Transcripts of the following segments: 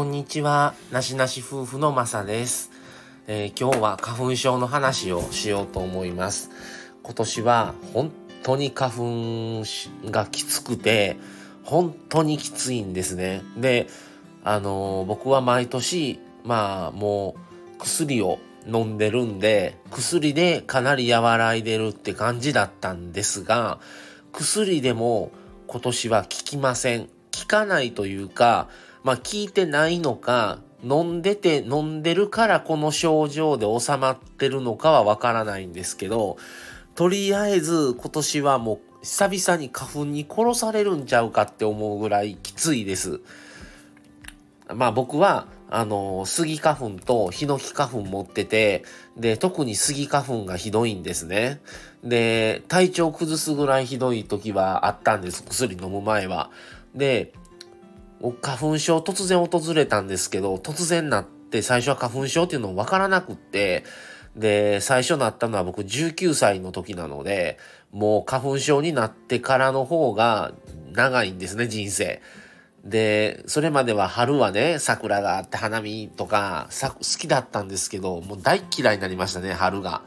こんにちは、なしなし夫婦のまさです、えー、今日は花粉症の話をしようと思います。今年は本当に花粉がきつくて、本当にきついんですね。で、あのー、僕は毎年、まあもう薬を飲んでるんで、薬でかなり和らいでるって感じだったんですが、薬でも今年は効きません。効かないというか、まあ聞いてないのか、飲んでて飲んでるからこの症状で収まってるのかはわからないんですけど、とりあえず今年はもう久々に花粉に殺されるんちゃうかって思うぐらいきついです。まあ僕は、あの、スギ花粉とヒノキ花粉持ってて、で、特にスギ花粉がひどいんですね。で、体調崩すぐらいひどい時はあったんです、薬飲む前は。で、花粉症突然訪れたんですけど、突然なって最初は花粉症っていうの分からなくって、で、最初なったのは僕19歳の時なので、もう花粉症になってからの方が長いんですね、人生。で、それまでは春はね、桜があって花見とか好きだったんですけど、もう大嫌いになりましたね、春が。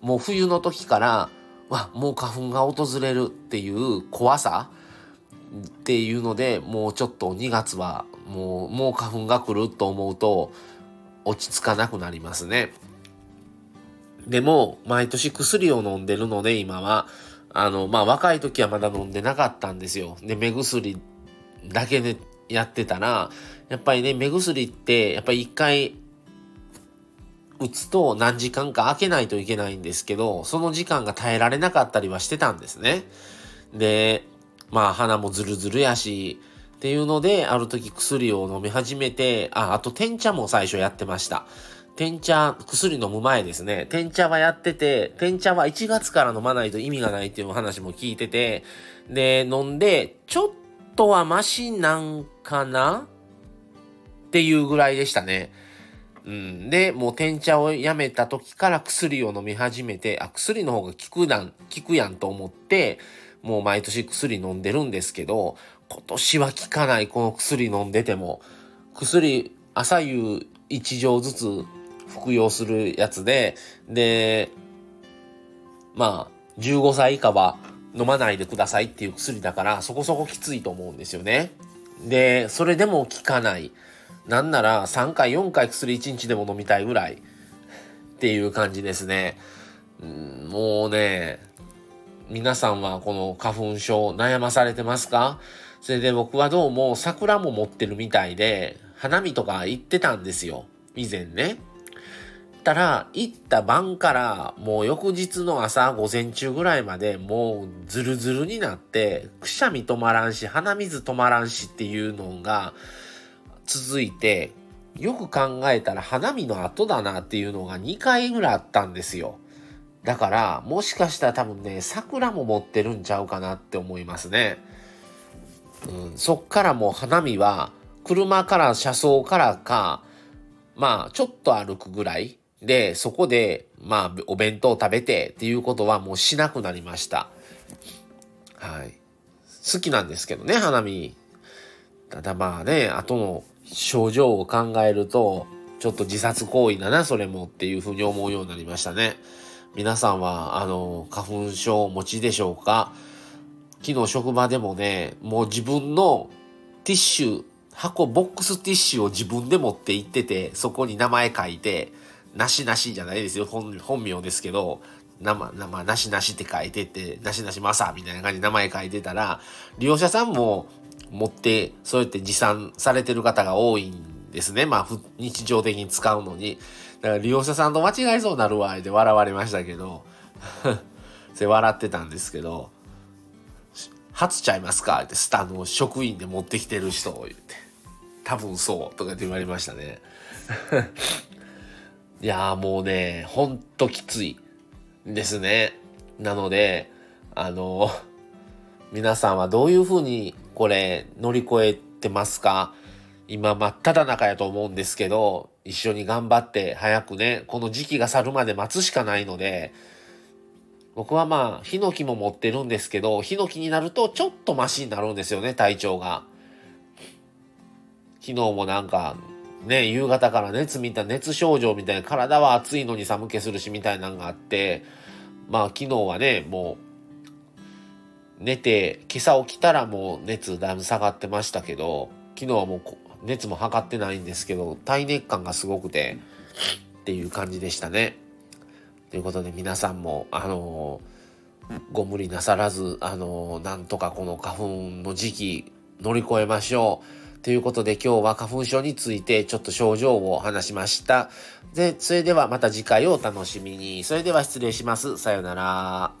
もう冬の時から、わ、もう花粉が訪れるっていう怖さっていうのでもうちょっと2月はもうもう花粉が来ると思うと落ち着かなくなりますね。でも毎年薬を飲んでるので今はあのまあ若い時はまだ飲んでなかったんですよ。で目薬だけでやってたらやっぱりね目薬ってやっぱり一回打つと何時間か開けないといけないんですけどその時間が耐えられなかったりはしてたんですね。でまあ鼻もズルズルやし、っていうので、ある時薬を飲み始めて、あ、あと天茶も最初やってました。天茶、薬飲む前ですね。天茶はやってて、天茶は1月から飲まないと意味がないっていう話も聞いてて、で、飲んで、ちょっとはマシなんかなっていうぐらいでしたね。うん、で、もう天茶をやめた時から薬を飲み始めて、あ、薬の方が効くなん、効くやんと思って、もう毎年薬飲んでるんですけど、今年は効かないこの薬飲んでても、薬朝夕1錠ずつ服用するやつで、で、まあ、15歳以下は飲まないでくださいっていう薬だから、そこそこきついと思うんですよね。で、それでも効かない。なんなら3回4回薬1日でも飲みたいぐらいっていう感じですね。うんもうね、皆さんはこの花粉症悩まされてますか？それで僕はどうも桜も持ってるみたいで、花見とか行ってたんですよ。以前ね。たら、行った晩からもう翌日の朝午前中ぐらいまでもうズルズルになって、くしゃみ止まらんし、鼻水止まらんしっていうのが続いて、よく考えたら花見の後だなっていうのが2回ぐらいあったんですよ。だから、もしかしたら多分ね、桜も持ってるんちゃうかなって思いますね。うん、そっからもう花見は、車から車窓からか、まあ、ちょっと歩くぐらいで、そこで、まあ、お弁当食べてっていうことはもうしなくなりました。はい。好きなんですけどね、花見。ただまあね、後の症状を考えると、ちょっと自殺行為だな、それもっていうふうに思うようになりましたね。皆さんは、あの、花粉症お持ちでしょうか？昨日職場でもね、もう自分のティッシュ、箱、ボックスティッシュを自分で持って行ってて、そこに名前書いて、なしなしじゃないですよ。本本名ですけど、生、生、なしなしって書いてって、なしなしマサみたいな感じで名前書いてたら、利用者さんも持って、そうやって持参されてる方が多いんですね。まあ、日常的に使うのに。だから利用者さんと間違えそうになるわ、で笑われましたけど、それ笑ってたんですけど、初ちゃいますか？ってスタの職員で持ってきてる人を言って、多分そうとかって言われましたね。いやもうね、ほんときついですね。なので、あの、皆さんはどういうふうにこれ乗り越えてますか？今真っ只中やと思うんですけど、一緒に頑張って早くね、この時期が去るまで待つしかないので、僕はまあ、ヒノキも持ってるんですけど、ヒノキになるとちょっとマシになるんですよね、体調が。昨日もなんか、ね、夕方から熱みた、熱症状みたいな、体は暑いのに寒気するしみたいなのがあって、まあ昨日はね、もう、寝て、今朝起きたらもう熱だいぶ下がってましたけど、昨日はもう熱も測ってないんですけど、体熱感がすごくて、っていう感じでしたね。ということで皆さんも、あのー、ご無理なさらず、あの、なんとかこの花粉の時期乗り越えましょう。ということで今日は花粉症についてちょっと症状を話しました。で、それではまた次回をお楽しみに。それでは失礼します。さようなら。